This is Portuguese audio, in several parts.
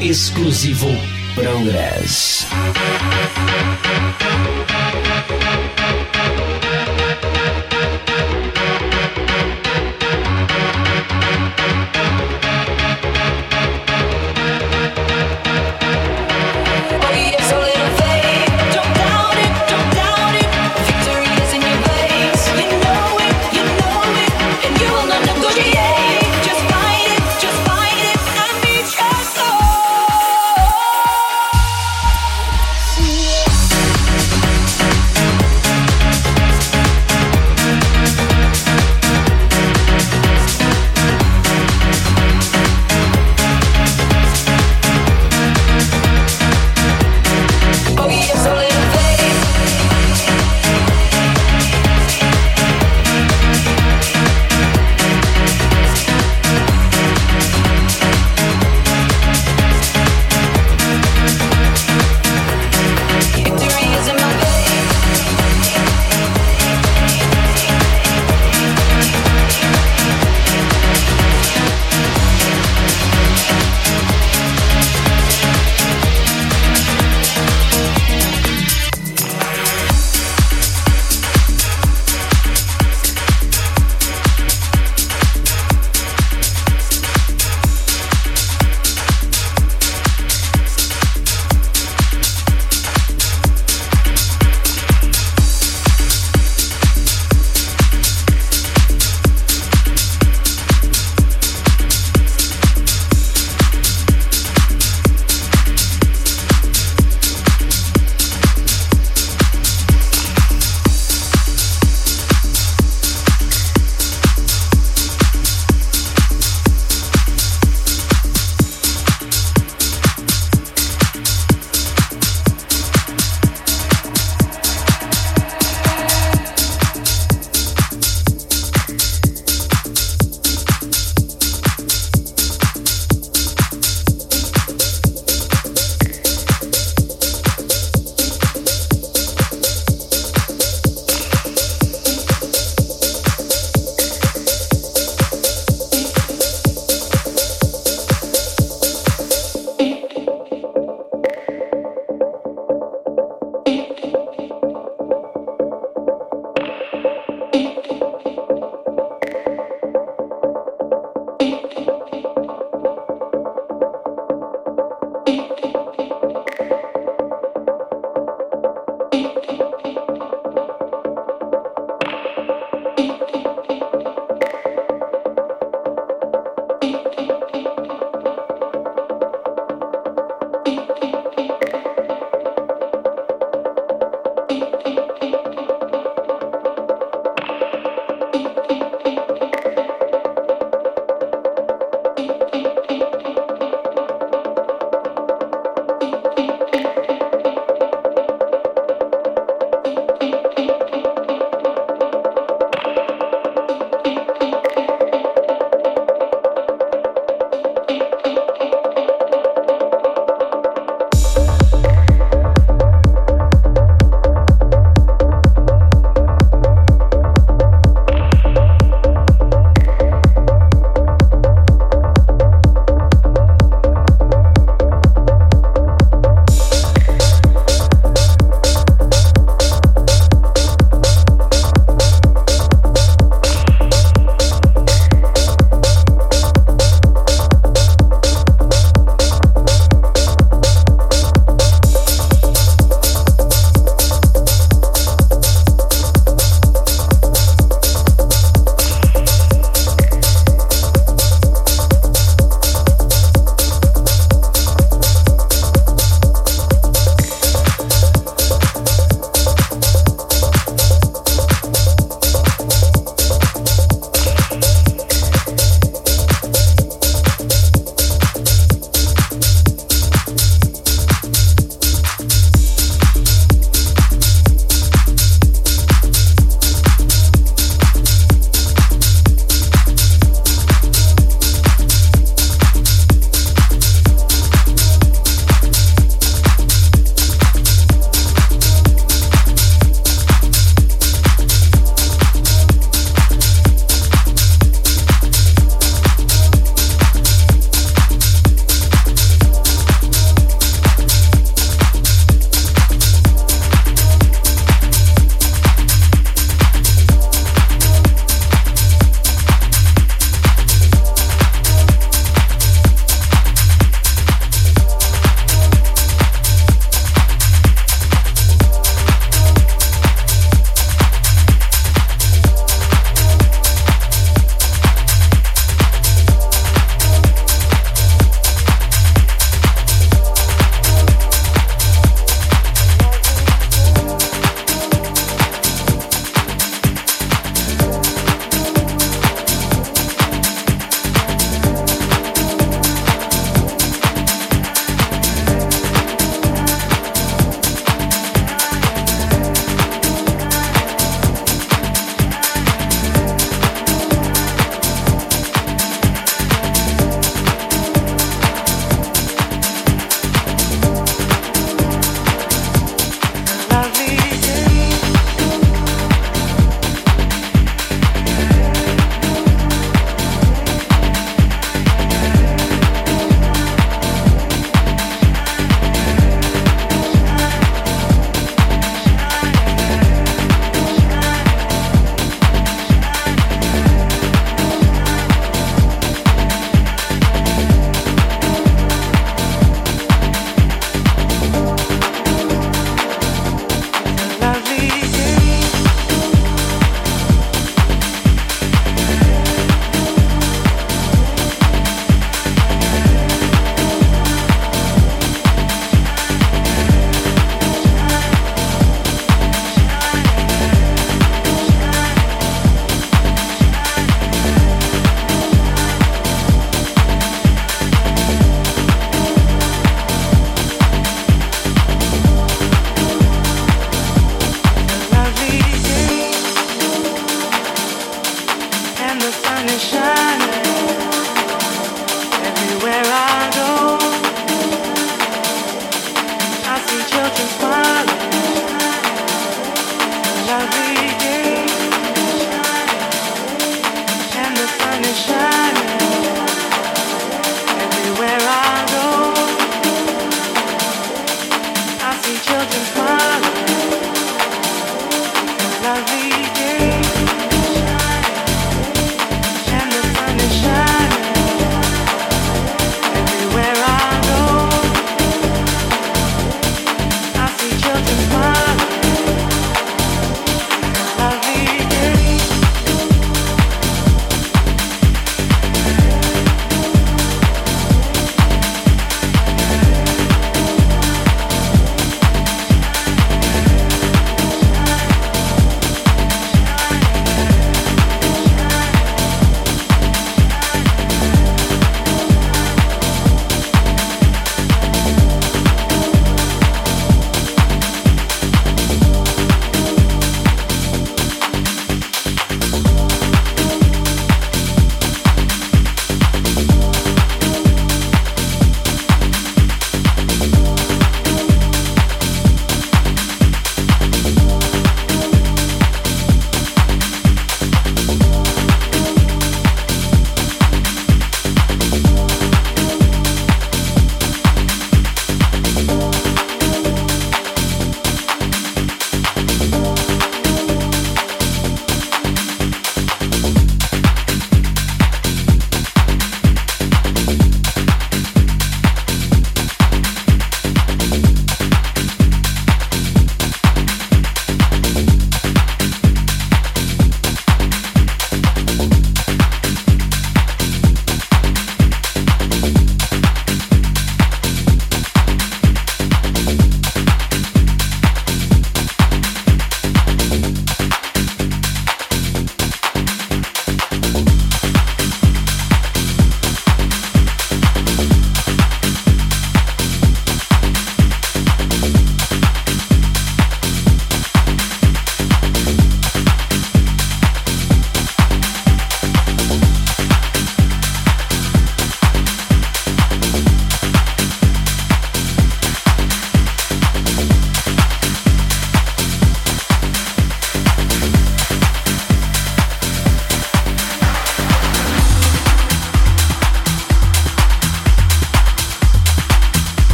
exclusivo Progress.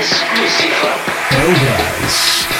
exclusiva. Elvas.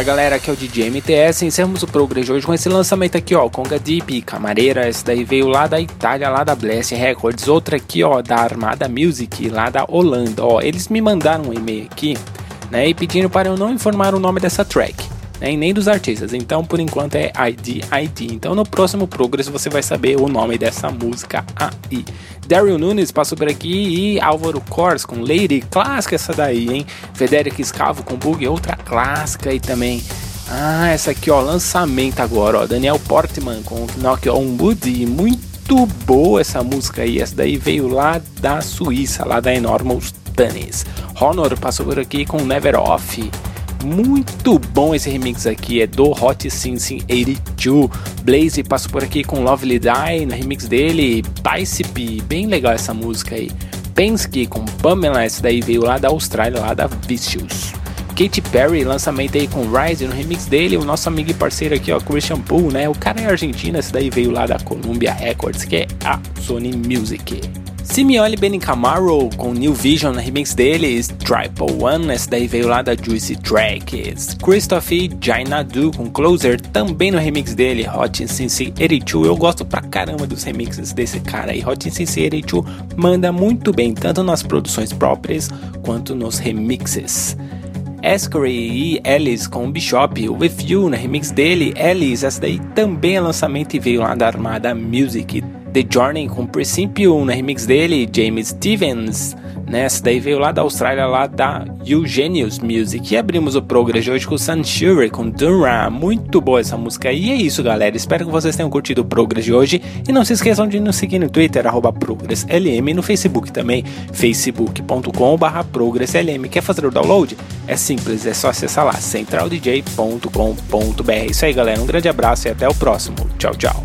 Fala galera, aqui é o DJ MTS. Encerramos o Progress hoje com esse lançamento aqui, ó. Conga Deep, Camareira. Esse daí veio lá da Itália, lá da Blast Records. Outra aqui, ó, da Armada Music, lá da Holanda. Ó, eles me mandaram um e-mail aqui, né? E pedindo para eu não informar o nome dessa track né, e nem dos artistas. Então, por enquanto é ID ID. Então, no próximo Progress você vai saber o nome dessa música aí. Daryl Nunes passou por aqui e Álvaro Kors com Lady, clássica essa daí, hein? Federico Escavo com Bug, outra clássica e também. Ah, essa aqui, ó, lançamento agora, ó. Daniel Portman com Knock on Wood, muito boa essa música aí. Essa daí veio lá da Suíça, lá da Enormous Tunis. Honor passou por aqui com Never Off. Muito bom esse remix aqui, é do Hot Sinsin 82. Blaze passou por aqui com Lovely Die no remix dele. Bicype, bem legal essa música aí. Penske com Pamela, esse daí veio lá da Austrália, lá da Vicious. Katy Perry, lançamento aí com Rise no remix dele, o nosso amigo e parceiro aqui, ó, Christian Poole, né? O cara é argentino, esse daí veio lá da Columbia Records, que é a Sony Music. Simeone Camaro com New Vision na remix deles, Triple One, essa daí veio lá da Juicy Tracks. Christoph Jainadu com Closer, também no remix dele, Hot Since 82. Eu gosto pra caramba dos remixes desse cara aí. Hot Since 82 manda muito bem, tanto nas produções próprias quanto nos remixes. Escry e Alice com Bishop, With You na remix dele, Alice, essa daí também é lançamento e veio lá da Armada Music. The Journey com Principio na remix dele, James Stevens. Nessa daí veio lá da Austrália, lá da Eugenius Music. E abrimos o Progress hoje com Sunshine com Dunra. Muito boa essa música. E é isso, galera. Espero que vocês tenham curtido o Progress de hoje. E não se esqueçam de nos seguir no Twitter, ProgressLM, no Facebook também, facebook.com.br ProgressLM. Quer fazer o download? É simples, é só acessar lá, centraldj.com.br. É isso aí, galera. Um grande abraço e até o próximo. Tchau, tchau.